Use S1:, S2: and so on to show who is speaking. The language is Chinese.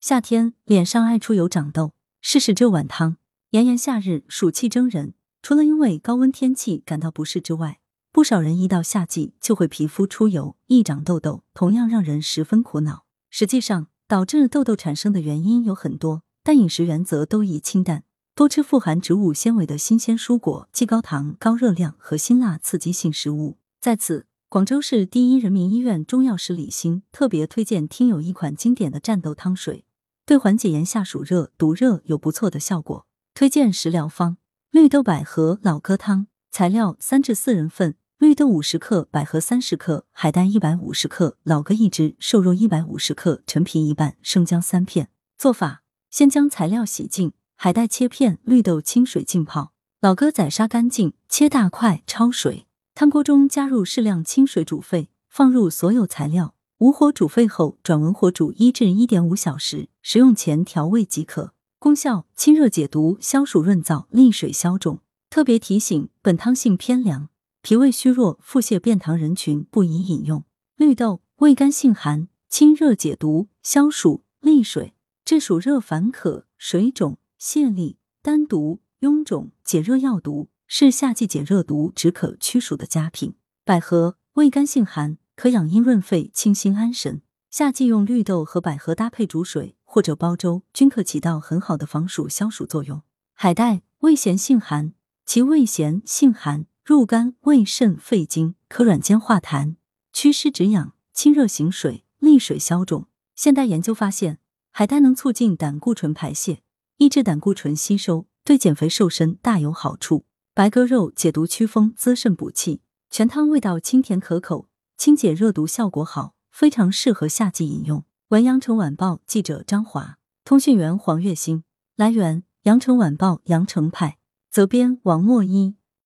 S1: 夏天脸上爱出油长痘，试试这碗汤。炎炎夏日，暑气蒸人，除了因为高温天气感到不适之外，不少人一到夏季就会皮肤出油、易长痘痘，同样让人十分苦恼。实际上，导致痘痘产生的原因有很多，但饮食原则都宜清淡，多吃富含植物纤维的新鲜蔬果，忌高糖、高热量和辛辣刺激性食物。在此。广州市第一人民医院中药师李欣特别推荐听友一款经典的战斗汤水，对缓解炎夏暑热、毒热有不错的效果。推荐食疗方：绿豆百合老鸽汤。材料：三至四人份，绿豆五十克，百合三十克，海带一百五十克，老鸽一只，瘦肉一百五十克，陈皮一半，生姜三片。做法：先将材料洗净，海带切片，绿豆清水浸泡，老鸽宰杀干净，切大块，焯水。汤锅中加入适量清水煮沸，放入所有材料，武火煮沸后转文火煮一至一点五小时，食用前调味即可。功效：清热解毒、消暑润燥、利水消肿。特别提醒：本汤性偏凉，脾胃虚弱、腹泻便溏人群不宜饮用。绿豆味甘性寒，清热解毒、消暑利水，治暑热烦渴、水肿、泻痢、丹毒、臃肿，解热药毒。是夏季解热毒、止渴驱暑的佳品。百合味甘性寒，可养阴润肺、清心安神。夏季用绿豆和百合搭配煮水或者煲粥，均可起到很好的防暑消暑作用。海带味咸性寒，其味咸性寒，入肝、胃、肾、肺经，可软坚化痰、祛湿止痒、清热行水、利水消肿。现代研究发现，海带能促进胆固醇排泄，抑制胆固醇吸收，对减肥瘦身大有好处。白鸽肉解毒祛风滋肾补气，全汤味道清甜可口，清解热毒效果好，非常适合夏季饮用。文阳城晚报记者张华，通讯员黄月星。来源：阳城晚报阳城派，责编王墨一。